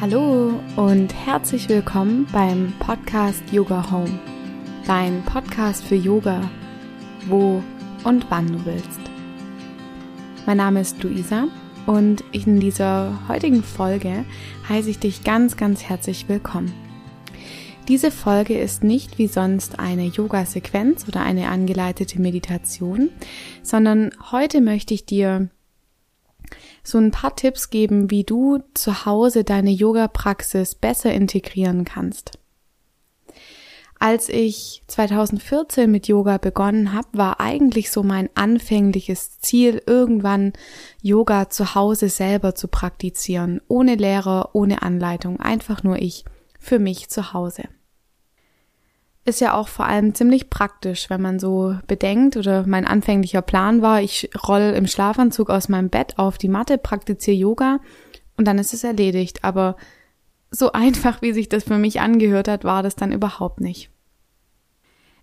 Hallo und herzlich willkommen beim Podcast Yoga Home, dein Podcast für Yoga, wo und wann du willst. Mein Name ist Luisa und in dieser heutigen Folge heiße ich dich ganz, ganz herzlich willkommen. Diese Folge ist nicht wie sonst eine Yoga-Sequenz oder eine angeleitete Meditation, sondern heute möchte ich dir so ein paar Tipps geben, wie du zu Hause deine Yoga-Praxis besser integrieren kannst. Als ich 2014 mit Yoga begonnen habe, war eigentlich so mein anfängliches Ziel, irgendwann Yoga zu Hause selber zu praktizieren, ohne Lehrer, ohne Anleitung, einfach nur ich, für mich zu Hause ist ja auch vor allem ziemlich praktisch, wenn man so bedenkt oder mein anfänglicher Plan war, ich roll im Schlafanzug aus meinem Bett auf die Matte, praktiziere Yoga und dann ist es erledigt. Aber so einfach, wie sich das für mich angehört hat, war das dann überhaupt nicht.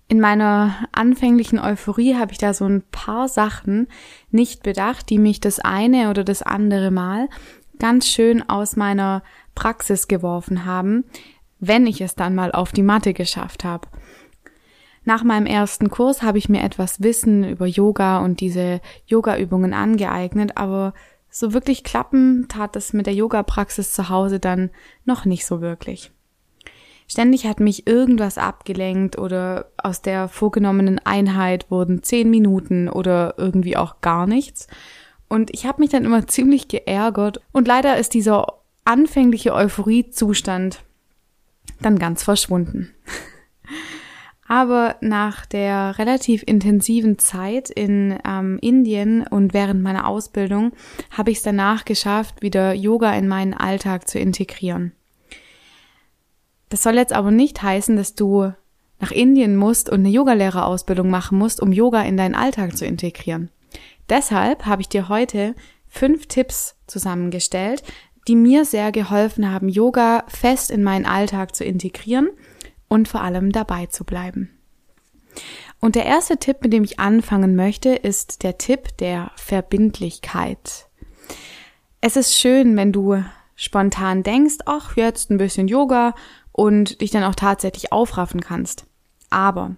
In meiner anfänglichen Euphorie habe ich da so ein paar Sachen nicht bedacht, die mich das eine oder das andere Mal ganz schön aus meiner Praxis geworfen haben, wenn ich es dann mal auf die Matte geschafft habe. Nach meinem ersten Kurs habe ich mir etwas Wissen über Yoga und diese Yoga-Übungen angeeignet, aber so wirklich klappen tat es mit der Yoga-Praxis zu Hause dann noch nicht so wirklich. Ständig hat mich irgendwas abgelenkt oder aus der vorgenommenen Einheit wurden zehn Minuten oder irgendwie auch gar nichts. Und ich habe mich dann immer ziemlich geärgert und leider ist dieser anfängliche Euphoriezustand dann ganz verschwunden. Aber nach der relativ intensiven Zeit in ähm, Indien und während meiner Ausbildung habe ich es danach geschafft, wieder Yoga in meinen Alltag zu integrieren. Das soll jetzt aber nicht heißen, dass du nach Indien musst und eine Yogalehrerausbildung machen musst, um Yoga in deinen Alltag zu integrieren. Deshalb habe ich dir heute fünf Tipps zusammengestellt, die mir sehr geholfen haben, Yoga fest in meinen Alltag zu integrieren und vor allem dabei zu bleiben. Und der erste Tipp, mit dem ich anfangen möchte, ist der Tipp der Verbindlichkeit. Es ist schön, wenn du spontan denkst, ach, jetzt ein bisschen Yoga und dich dann auch tatsächlich aufraffen kannst. Aber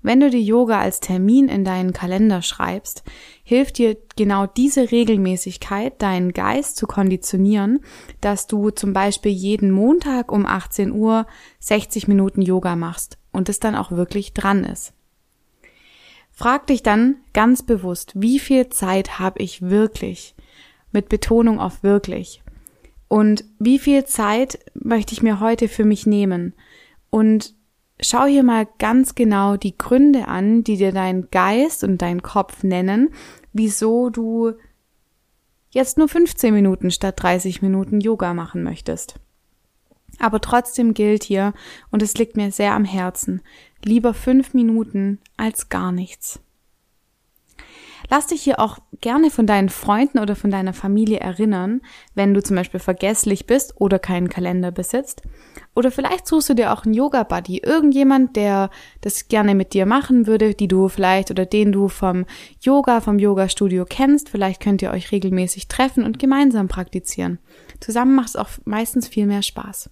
wenn du die Yoga als Termin in deinen Kalender schreibst, hilft dir genau diese Regelmäßigkeit, deinen Geist zu konditionieren, dass du zum Beispiel jeden Montag um 18 Uhr 60 Minuten Yoga machst und es dann auch wirklich dran ist. Frag dich dann ganz bewusst, wie viel Zeit habe ich wirklich? Mit Betonung auf wirklich. Und wie viel Zeit möchte ich mir heute für mich nehmen? Und schau hier mal ganz genau die Gründe an, die dir dein Geist und dein Kopf nennen, wieso du jetzt nur 15 Minuten statt 30 Minuten Yoga machen möchtest. Aber trotzdem gilt hier, und es liegt mir sehr am Herzen, lieber fünf Minuten als gar nichts. Lass dich hier auch gerne von deinen Freunden oder von deiner Familie erinnern, wenn du zum Beispiel vergesslich bist oder keinen Kalender besitzt. Oder vielleicht suchst du dir auch einen Yoga-Buddy, irgendjemand, der das gerne mit dir machen würde, die du vielleicht oder den du vom Yoga, vom Yoga-Studio kennst. Vielleicht könnt ihr euch regelmäßig treffen und gemeinsam praktizieren. Zusammen macht es auch meistens viel mehr Spaß.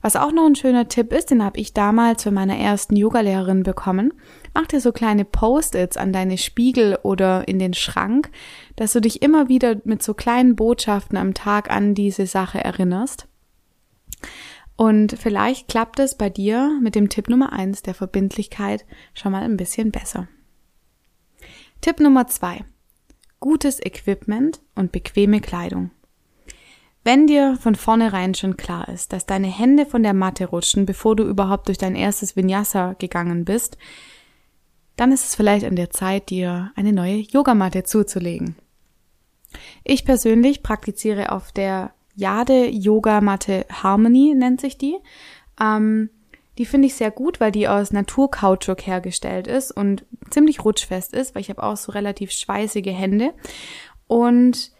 Was auch noch ein schöner Tipp ist, den habe ich damals von meiner ersten Yogalehrerin bekommen. Mach dir so kleine Post-its an deine Spiegel oder in den Schrank, dass du dich immer wieder mit so kleinen Botschaften am Tag an diese Sache erinnerst. Und vielleicht klappt es bei dir mit dem Tipp Nummer eins der Verbindlichkeit schon mal ein bisschen besser. Tipp Nummer zwei: Gutes Equipment und bequeme Kleidung. Wenn dir von vornherein schon klar ist, dass deine Hände von der Matte rutschen, bevor du überhaupt durch dein erstes Vinyasa gegangen bist, dann ist es vielleicht an der Zeit, dir eine neue Yogamatte zuzulegen. Ich persönlich praktiziere auf der Jade Yogamatte Harmony, nennt sich die. Ähm, die finde ich sehr gut, weil die aus Naturkautschuk hergestellt ist und ziemlich rutschfest ist, weil ich habe auch so relativ schweißige Hände. Und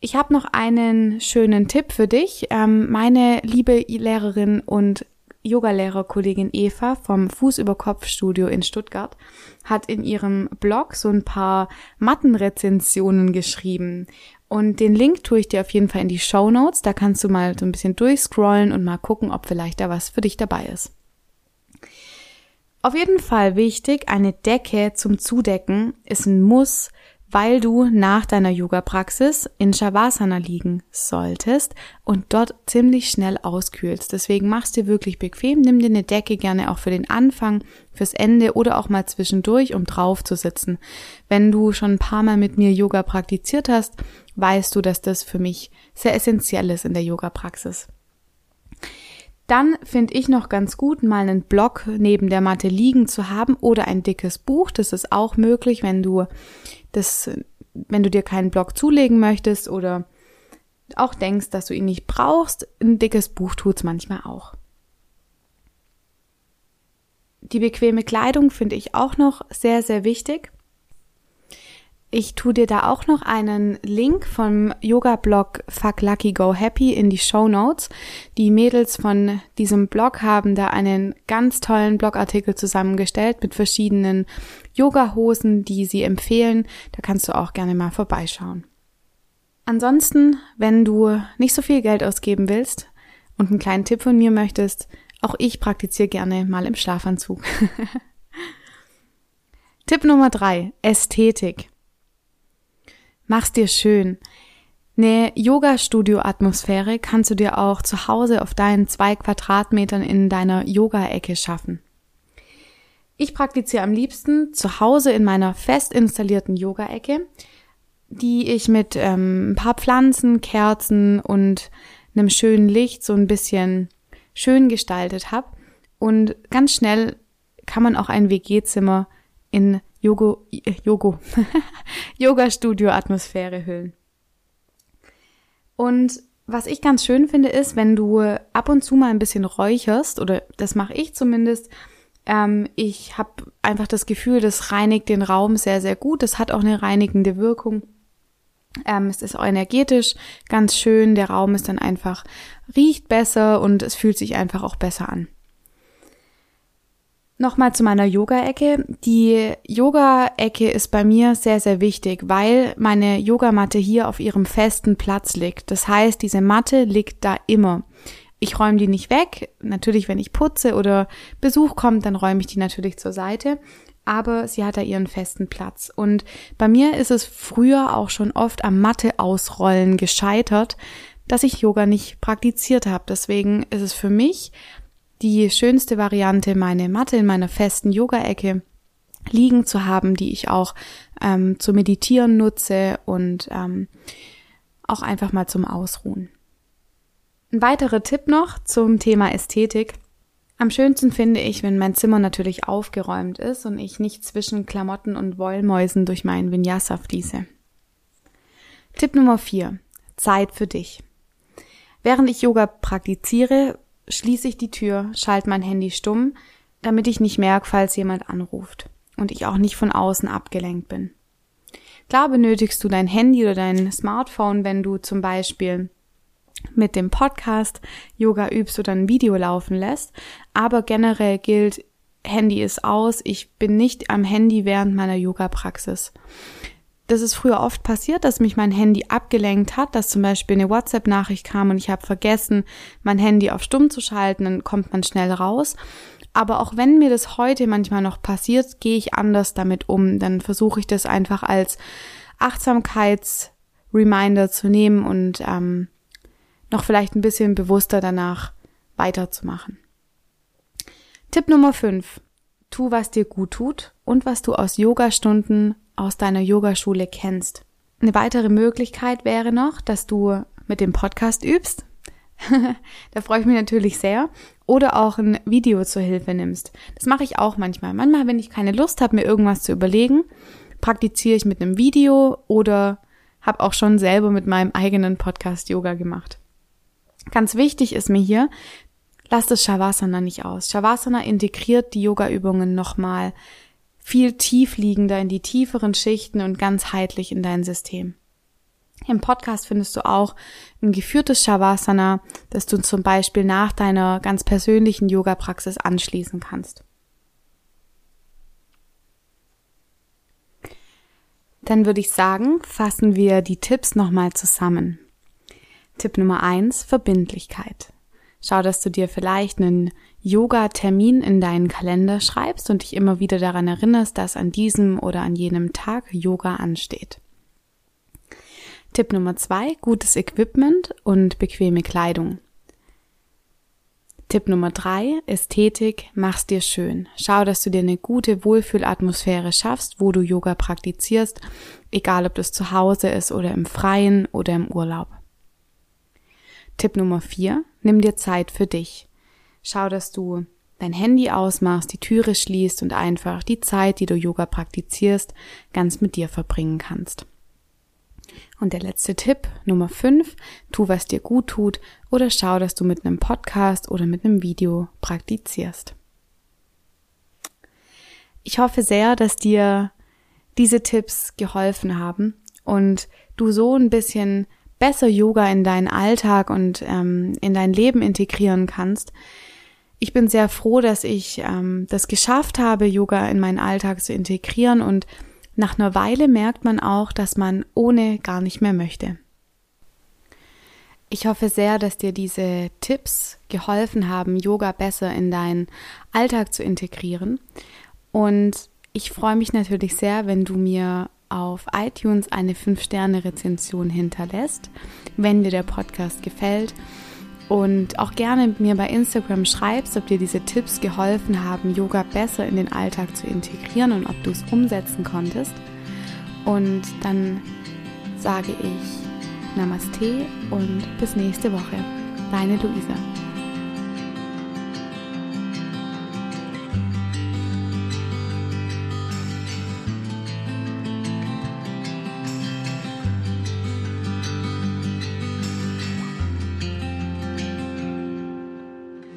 ich habe noch einen schönen Tipp für dich. Ähm, meine liebe Lehrerin und Yogalehrerkollegin Eva vom Fuß über Kopf Studio in Stuttgart hat in ihrem Blog so ein paar Mattenrezensionen geschrieben. Und den Link tue ich dir auf jeden Fall in die Show Notes. Da kannst du mal so ein bisschen durchscrollen und mal gucken, ob vielleicht da was für dich dabei ist. Auf jeden Fall wichtig, eine Decke zum Zudecken ist ein Muss, weil du nach deiner Yoga-Praxis in Shavasana liegen solltest und dort ziemlich schnell auskühlst. Deswegen machst dir wirklich bequem, nimm dir eine Decke gerne auch für den Anfang, fürs Ende oder auch mal zwischendurch, um drauf zu sitzen. Wenn du schon ein paar Mal mit mir Yoga praktiziert hast, weißt du, dass das für mich sehr essentiell ist in der Yoga-Praxis. Dann finde ich noch ganz gut, mal einen Block neben der Matte liegen zu haben oder ein dickes Buch. Das ist auch möglich, wenn du das, wenn du dir keinen Block zulegen möchtest oder auch denkst, dass du ihn nicht brauchst. Ein dickes Buch tut's manchmal auch. Die bequeme Kleidung finde ich auch noch sehr, sehr wichtig. Ich tue dir da auch noch einen Link vom Yoga-Blog Fuck Lucky Go Happy in die Show Notes. Die Mädels von diesem Blog haben da einen ganz tollen Blogartikel zusammengestellt mit verschiedenen Yoga-Hosen, die sie empfehlen. Da kannst du auch gerne mal vorbeischauen. Ansonsten, wenn du nicht so viel Geld ausgeben willst und einen kleinen Tipp von mir möchtest, auch ich praktiziere gerne mal im Schlafanzug. Tipp Nummer drei: Ästhetik. Mach's dir schön. Eine Yoga-Studio-Atmosphäre kannst du dir auch zu Hause auf deinen zwei Quadratmetern in deiner Yoga-Ecke schaffen. Ich praktiziere am liebsten zu Hause in meiner fest installierten Yoga-Ecke, die ich mit ähm, ein paar Pflanzen, Kerzen und einem schönen Licht so ein bisschen schön gestaltet habe. Und ganz schnell kann man auch ein WG-Zimmer in Yogo, äh, Yogo, Yoga-Studio-Atmosphäre hüllen. Und was ich ganz schön finde, ist, wenn du ab und zu mal ein bisschen räucherst, oder das mache ich zumindest, ähm, ich habe einfach das Gefühl, das reinigt den Raum sehr, sehr gut. Das hat auch eine reinigende Wirkung. Ähm, es ist auch energetisch ganz schön. Der Raum ist dann einfach, riecht besser und es fühlt sich einfach auch besser an. Nochmal zu meiner Yoga-Ecke. Die Yoga-Ecke ist bei mir sehr, sehr wichtig, weil meine Yogamatte hier auf ihrem festen Platz liegt. Das heißt, diese Matte liegt da immer. Ich räume die nicht weg. Natürlich, wenn ich putze oder Besuch kommt, dann räume ich die natürlich zur Seite. Aber sie hat da ihren festen Platz. Und bei mir ist es früher auch schon oft am Matte ausrollen gescheitert, dass ich Yoga nicht praktiziert habe. Deswegen ist es für mich die schönste Variante, meine Matte in meiner festen Yoga-Ecke liegen zu haben, die ich auch ähm, zu meditieren nutze und ähm, auch einfach mal zum Ausruhen. Ein weiterer Tipp noch zum Thema Ästhetik. Am schönsten finde ich, wenn mein Zimmer natürlich aufgeräumt ist und ich nicht zwischen Klamotten und Wollmäusen durch meinen Vinyasa fließe. Tipp Nummer vier: Zeit für dich. Während ich Yoga praktiziere, schließe ich die Tür, schalte mein Handy stumm, damit ich nicht merke, falls jemand anruft und ich auch nicht von außen abgelenkt bin. Klar benötigst du dein Handy oder dein Smartphone, wenn du zum Beispiel mit dem Podcast Yoga übst oder ein Video laufen lässt, aber generell gilt, Handy ist aus, ich bin nicht am Handy während meiner Yoga-Praxis das ist früher oft passiert, dass mich mein Handy abgelenkt hat, dass zum Beispiel eine WhatsApp-Nachricht kam und ich habe vergessen, mein Handy auf Stumm zu schalten, dann kommt man schnell raus. Aber auch wenn mir das heute manchmal noch passiert, gehe ich anders damit um. Dann versuche ich das einfach als Achtsamkeits-Reminder zu nehmen und ähm, noch vielleicht ein bisschen bewusster danach weiterzumachen. Tipp Nummer 5. Tu, was dir gut tut und was du aus Yogastunden aus deiner Yogaschule kennst. Eine weitere Möglichkeit wäre noch, dass du mit dem Podcast übst. da freue ich mich natürlich sehr. Oder auch ein Video zur Hilfe nimmst. Das mache ich auch manchmal. Manchmal, wenn ich keine Lust habe, mir irgendwas zu überlegen, praktiziere ich mit einem Video oder habe auch schon selber mit meinem eigenen Podcast Yoga gemacht. Ganz wichtig ist mir hier, lass das Shavasana nicht aus. Shavasana integriert die Yoga-Übungen nochmal viel tiefliegender in die tieferen Schichten und ganzheitlich in dein System. Im Podcast findest du auch ein geführtes Shavasana, das du zum Beispiel nach deiner ganz persönlichen Yoga-Praxis anschließen kannst. Dann würde ich sagen, fassen wir die Tipps nochmal zusammen. Tipp Nummer eins: Verbindlichkeit. Schau, dass du dir vielleicht einen Yoga-Termin in deinen Kalender schreibst und dich immer wieder daran erinnerst, dass an diesem oder an jenem Tag Yoga ansteht. Tipp Nummer zwei, gutes Equipment und bequeme Kleidung. Tipp Nummer drei, Ästhetik, mach's dir schön. Schau, dass du dir eine gute Wohlfühlatmosphäre schaffst, wo du Yoga praktizierst, egal ob das zu Hause ist oder im Freien oder im Urlaub. Tipp Nummer vier, nimm dir Zeit für dich. Schau, dass du dein Handy ausmachst, die Türe schließt und einfach die Zeit, die du Yoga praktizierst, ganz mit dir verbringen kannst. Und der letzte Tipp, Nummer 5, tu, was dir gut tut oder schau, dass du mit einem Podcast oder mit einem Video praktizierst. Ich hoffe sehr, dass dir diese Tipps geholfen haben und du so ein bisschen besser Yoga in deinen Alltag und ähm, in dein Leben integrieren kannst. Ich bin sehr froh, dass ich ähm, das geschafft habe, Yoga in meinen Alltag zu integrieren und nach einer Weile merkt man auch, dass man ohne gar nicht mehr möchte. Ich hoffe sehr, dass dir diese Tipps geholfen haben, Yoga besser in deinen Alltag zu integrieren. Und ich freue mich natürlich sehr, wenn du mir auf iTunes eine 5-Sterne-Rezension hinterlässt, wenn dir der Podcast gefällt und auch gerne mir bei Instagram schreibst, ob dir diese Tipps geholfen haben, Yoga besser in den Alltag zu integrieren und ob du es umsetzen konntest. Und dann sage ich Namaste und bis nächste Woche. Deine Luisa.